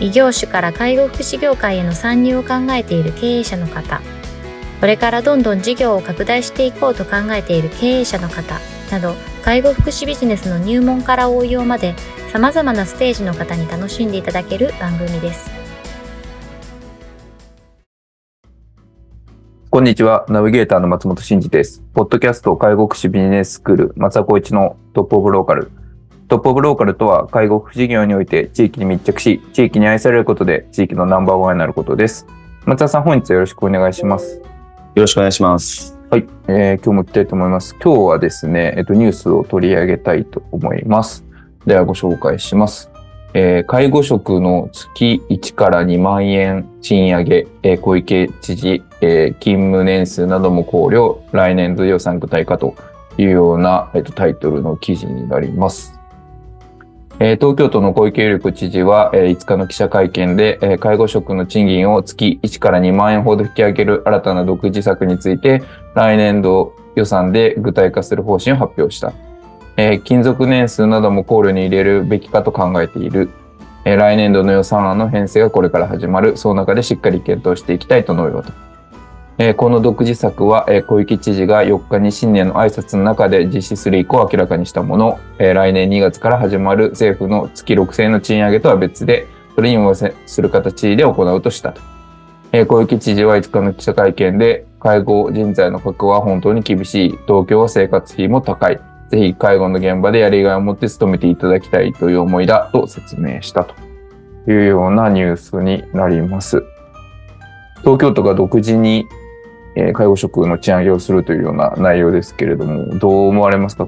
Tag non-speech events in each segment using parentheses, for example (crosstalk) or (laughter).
異業種から介護福祉業界への参入を考えている経営者の方、これからどんどん事業を拡大していこうと考えている経営者の方など、介護福祉ビジネスの入門から応用まで様々なステージの方に楽しんでいただける番組です。こんにちは。ナビゲーターの松本慎二です。ポッドキャスト介護福祉ビジネススクール松田光一のトップオブローカルトップオブローカルとは、介護福祉事業において地域に密着し、地域に愛されることで地域のナンバーワンになることです。松田さん、本日よろしくお願いします。よろしくお願いします。はい、えー、今日も行きたいと思います。今日はですね、えっと、ニュースを取り上げたいと思います。ではご紹介します。えー、介護職の月1から2万円賃上げ、えー、小池知事、えー、勤務年数なども考慮、来年度予算具体化というような、えっと、タイトルの記事になります。東京都の小池百合子知事は、え5日の記者会見で、介護職の賃金を月1から2万円ほど引き上げる新たな独自策について、来年度予算で具体化する方針を発表した。え勤続年数なども考慮に入れるべきかと考えている。え来年度の予算案の編成がこれから始まる。その中でしっかり検討していきたいと述べた。えー、この独自策は、えー、小池知事が4日に新年の挨拶の中で実施する意向を明らかにしたもの、えー、来年2月から始まる政府の月6000円の賃上げとは別で、それにもする形で行うとしたと。え、小池知事は5日の記者会見で、介護人材の確保は本当に厳しい。東京は生活費も高い。ぜひ介護の現場でやりがいを持って勤めていただきたいという思いだと説明したというようなニュースになります。東京都が独自にえー、介護職の賃上げをするというような内容ですけれども、どう思われますか？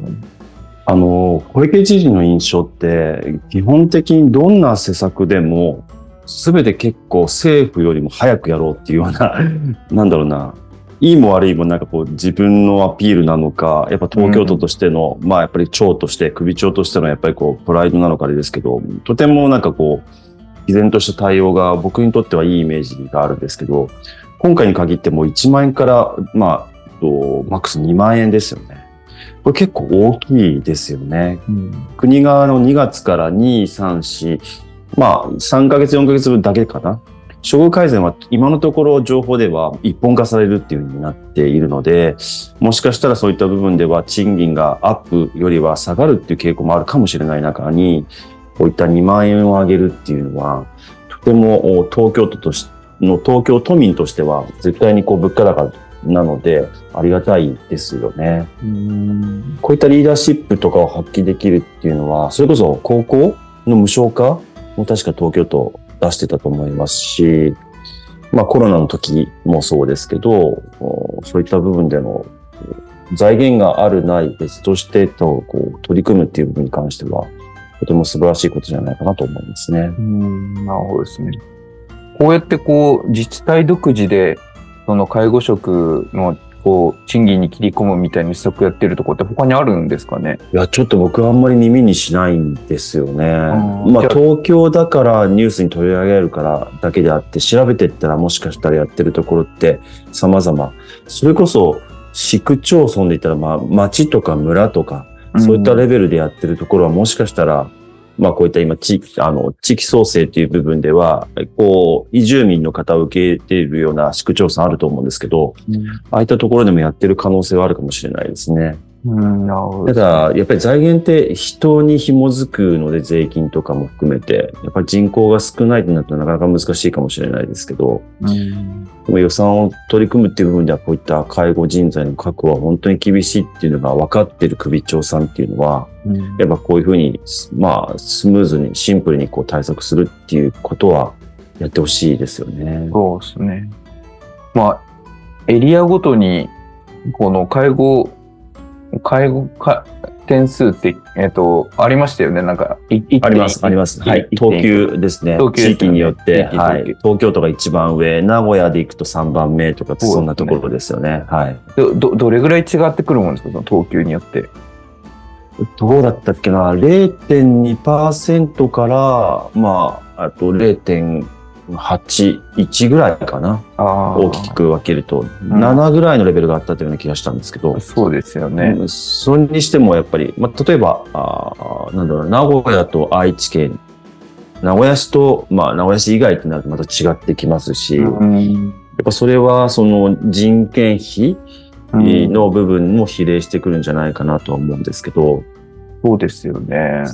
あの、小池知事の印象って、基本的にどんな施策でも、すべて結構政府よりも早くやろうっていうような、(laughs) なんだろうな、いいも悪いもなんかこう自分のアピールなのか、やっぱ東京都としての、うん、まあやっぱり長として、首長としてのやっぱりこうプライドなのかですけど、とてもなんかこう、毅然とした対応が僕にとってはいいイメージがあるんですけど、今回に限っても1万円から、まあ、とマックス2万円ですよね。これ結構大きいですよね。うん、国側の2月から2、3、4、まあ、3ヶ月、4ヶ月分だけかな。処遇改善は今のところ情報では一本化されるっていうふうになっているので、もしかしたらそういった部分では賃金がアップよりは下がるっていう傾向もあるかもしれない中に、こういった2万円を上げるっていうのは、とても東京都としての東京都民としては絶対にこう物価高なのでありがたいですよね。こういったリーダーシップとかを発揮できるっていうのは、それこそ高校の無償化も確か東京都出してたと思いますし、まあコロナの時もそうですけど、そういった部分での財源があるない別としてとこう取り組むっていう部分に関しては、とても素晴らしいことじゃないかなと思いますね。うん、なるほどですね。こうやってこう、自治体独自で、その介護職のこう、賃金に切り込むみたいに施策やってるとこって他にあるんですかね？いや、ちょっと僕はあんまり耳にしないんですよね。まあ、東京だからニュースに取り上げるからだけであって、調べていったらもしかしたらやってるところって様々。それこそ、市区町村で言ったら、まあ、町とか村とか、そういったレベルでやってるところはもしかしたら、まあこういった今地域、あの、地域創生という部分では、こう、移住民の方を受け入れているような市区町村あると思うんですけど、うん、ああいったところでもやってる可能性はあるかもしれないですね。うん、ただ、やっぱり財源って人に紐づくので税金とかも含めて、やっぱり人口が少ないとなるとなかなか難しいかもしれないですけど、うん、でも予算を取り組むっていう部分ではこういった介護人材の確保は本当に厳しいっていうのが分かってる首長さんっていうのは、うん、やっぱこういうふうに、まあ、スムーズにシンプルにこう対策するっていうことはやってほしいですよね。そうですね。まあ、エリアごとに、この介護介護か、点数って、えっ、と、ありましたよね。なんか、いあります、あります。はい。東。急ですね。東急ね地域によって、はい。東京都が一番上、名古屋で行くと3番目とか、そんなところですよね。はい。ど、どどれぐらい違ってくるもんですか？その東急によって。どうだったっけな ?0.2% から、まあ、あと0.8、1ぐらいかな。大きく分けると、ん。7ぐらいのレベルがあったというような気がしたんですけど、そうですよね。うん。それにしてもやっぱり、まあ、例えば、あーなんだろう、名古屋と愛知県、名古屋市と、まあ、名古屋市以外ってなるとまた違ってきますし、やうん。っぱそれはその人件費うん。の部分も比例してくるんじゃないかなとは思うんですけど、そうですよね。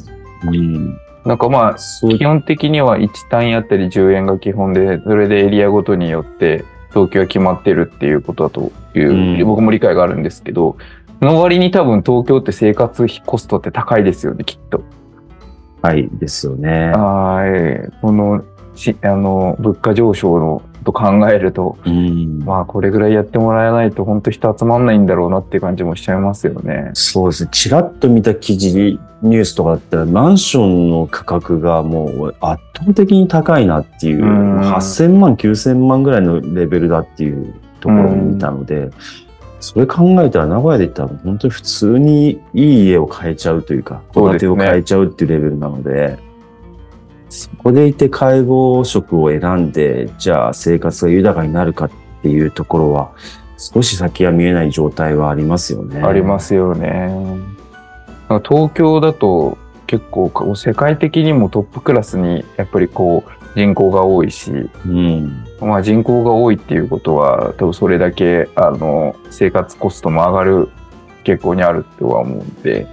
うん、なんかまあ、基本的には1単位あたり10円が基本で、それでエリアごとによって東京は決まってるっていうことだという、うん僕も理解があるんですけど、その割に多分東京って生活費コストって高いですよね、きっと。はいですよね。はい。この、しあの、物価上昇のと考えると、うんまあこれぐらいやってもらえないと本当人集まんないんだろうなっていう感じもしちゃいますよね。そうですね。ちらっと見た記事、ニュースとかだったら、マンションの価格がもう圧倒的に高いなっていう、うん8000万、9000万ぐらいのレベルだっていうところを見たので、それ考えたら名古屋で言ったら本当に普通にいい家を買えちゃうというか、戸建てを買えちゃうっていうレベルなので、そこでいて介護職を選んで、じゃあ生活が豊かになるかっていうところは、少し先は見えない状態はありますよね。ありますよね。東京だと結構世界的にもトップクラスにやっぱりこう人口が多いし、うん。まあ人口が多いっていうことは多分それだけあの生活コストも上がる傾向にあるとは思うんで、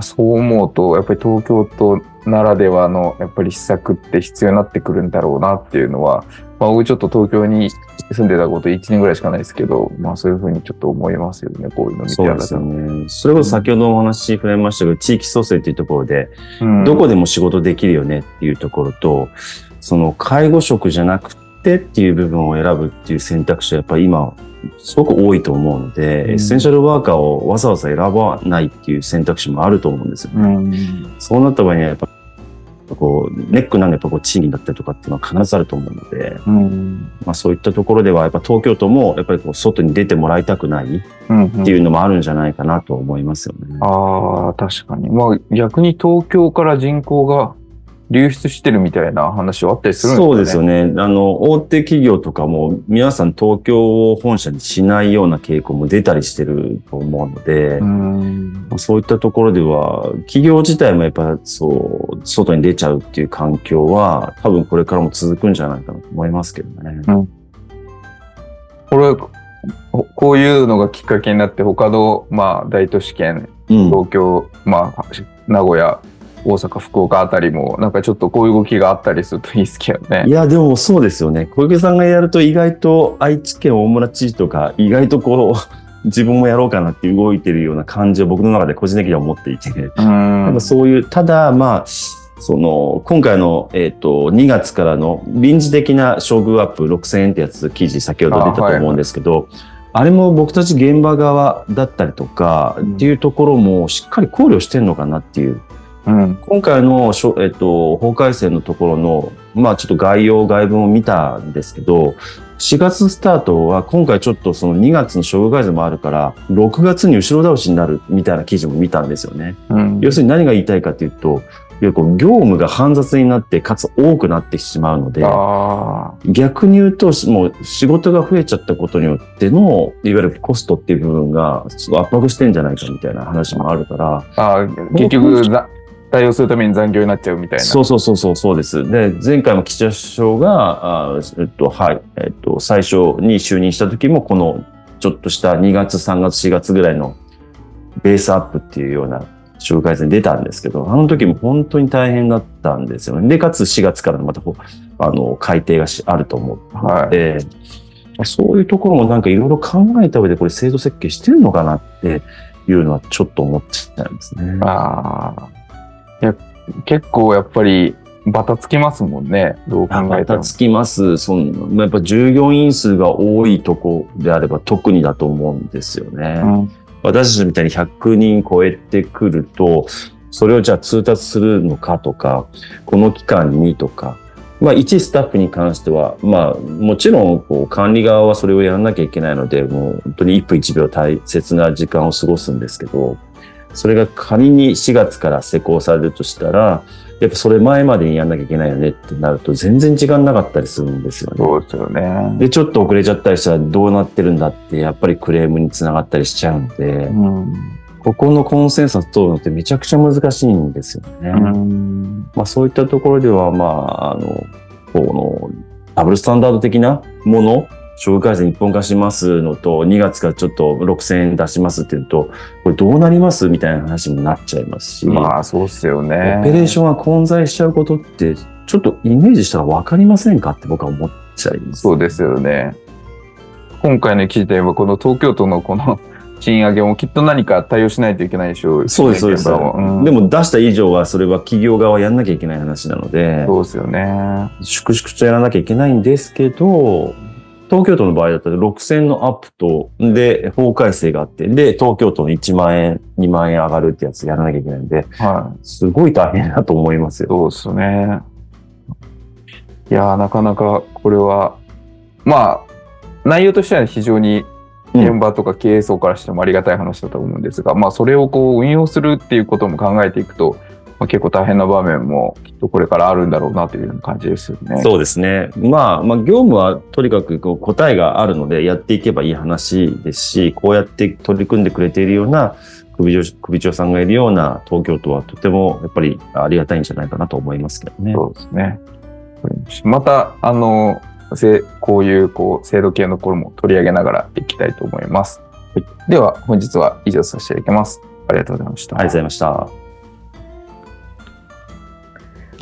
そう思うとやっぱり東京都ならではのやっぱり施策って必要になってくるんだろうなっていうのは、まあ僕ちょっと東京に住んでたこと1年ぐらいしかないですけど、まあそういうふうにちょっと思いますよね、こういうの見てそうですよね。それこそ先ほどのお話触れましたけど、地域創生っていうところで、うんどこでも仕事できるよねっていうところと、その介護職じゃなくてっていう部分を選ぶっていう選択肢はやっぱり今、すごく多いと思うので、うんエッセンシャルワーカーをわざわざ選ばないっていう選択肢もあると思うんですよね。うんそうなった場合にはやっぱ、こう、ネックなんでやっぱこう賃金だったりとかっていうのは必ずあると思うので、うんまあそういったところではやっぱ東京都もやっぱりこう外に出てもらいたくないうんっていうのもあるんじゃないかなと思いますよね。ああ、確かに。まあ逆に東京から人口が流出してるみたいな話はあったりするんですかね？そうですよね。あの、大手企業とかも皆さん東京を本社にしないような傾向も出たりしてると思うので、うそういったところでは、企業自体もやっぱそう、外に出ちゃうっていう環境は多分これからも続くんじゃないかなと思いますけどね。これ、ここういうのがきっかけになって他の、まあ大都市圏、うん。東京、まあ名古屋、大阪、福岡あたりも、なんかちょっとこういう動きがあったりするといいですけどねい。や、でもそうですよね。小池さんがやると意外と愛知県大村知事とか、意外とこう、(laughs) 自分もやろうかなって動いてるような感じを僕の中で個人的には思っていて、うん。なんかそういう、ただ、まあ、その、今回の、えっ、と、2月からの臨時的な処遇アップ6000円ってやつ、記事先ほど出たと思うんですけど、あ,、れも僕たち現場側だったりとか、うんっていうところもしっかり考慮してんのかなっていう。うん。今回のえっ、と、法改正のところの、まあちょっと概要、外文を見たんですけど、4月スタートは今回ちょっとその2月の処遇改正もあるから、6月に後ろ倒しになるみたいな記事も見たんですよね。うん。要するに何が言いたいかというと、業務が煩雑になって、かつ多くなってしまうので、あ逆に言うと、もう仕事が増えちゃったことによっての、いわゆるコストっていう部分が圧迫してんじゃないかみたいな話もあるから、結局、ざ対応するために残業になっちゃうみたいな。そうそうそうそう、そうです。で、前回も岸田首相が、あえっと、はい、えっと、最初に就任した時も、この、ちょっとした2月、3月、4月ぐらいのベースアップっていうような紹介に出たんですけど、あの時も本当に大変だったんですよね。で、かつ4月からまたあの、改定がしあると思うので、そういうところもなんかいろいろ考えた上でこれ制度設計してるのかなっていうのはちょっと思っちゃうんですね。ああ。いや、結構やっぱり、バタつきますもんね。どう考まえても。たつきます。そのやっぱ従業員数が多いとこであれば特にだと思うんですよね。うん私たちみたいに100人超えてくると、それをじゃあ通達するのかとか、この期間にとか、まあ、一スタッフに関しては、まあ、もちろん、こう、管理側はそれをやらなきゃいけないので、もう、本当に1分1秒大切な時間を過ごすんですけど、それが仮に4月から施行されるとしたら、やっぱそれ前までにやんなきゃいけないよねってなると、全然時間なかったりするんですよね。そうですよね。で、ちょっと遅れちゃったりしたらどうなってるんだって、やっぱりクレームにつながったりしちゃうので、うん。ここのコンセンサス取るのってめちゃくちゃ難しいんですよね。うん。まあそういったところでは、まあ、あの、この、ダブルスタンダード的なもの、障害改善一本化しますのと、2月からちょっと6000円出しますっていうと、これどうなりますみたいな話にもなっちゃいますし、まあ、そうっすよね。オペレーションが混在しちゃうことって、ちょっとイメージしたら分かりませんかって僕は思っちゃいます。そうですよね。今回の記事で言えば、この東京都のこの (laughs) 賃上げもきっと何か対応しないといけないでしょう、そうです、そうです。うんでも出した以上は、それは企業側はやんなきゃいけない話なので、そうですよね。粛々とやらなきゃいけないんですけど、東京都の場合だったら6000のアップと、で、法改正があって、で、東京都の1万円、2万円上がるってやつやらなきゃいけないんで、はい。すごい大変だと思いますよ。そうですね。いやー、なかなかこれは、まあ、内容としては非常に現場とか経営層からしてもありがたい話だと思うんですが、まあ、それをこう運用するっていうことも考えていくと、まあ、結構大変な場面もきっとこれからあるんだろうなという感じですよね。そうですね。まあ、まあ、業務はとにかくこう答えがあるのでやっていけばいい話ですし、こうやって取り組んでくれているような首長首長さんがいるような東京都はとてもやっぱりありがたいんじゃないかなと思いますけどね。そうですね。ましたあの、せこういう、こう、制度系のところも取り上げながらいきたいと思います。はい、では、本日は以上させていただきます。ありがとうございました。ありがとうございました。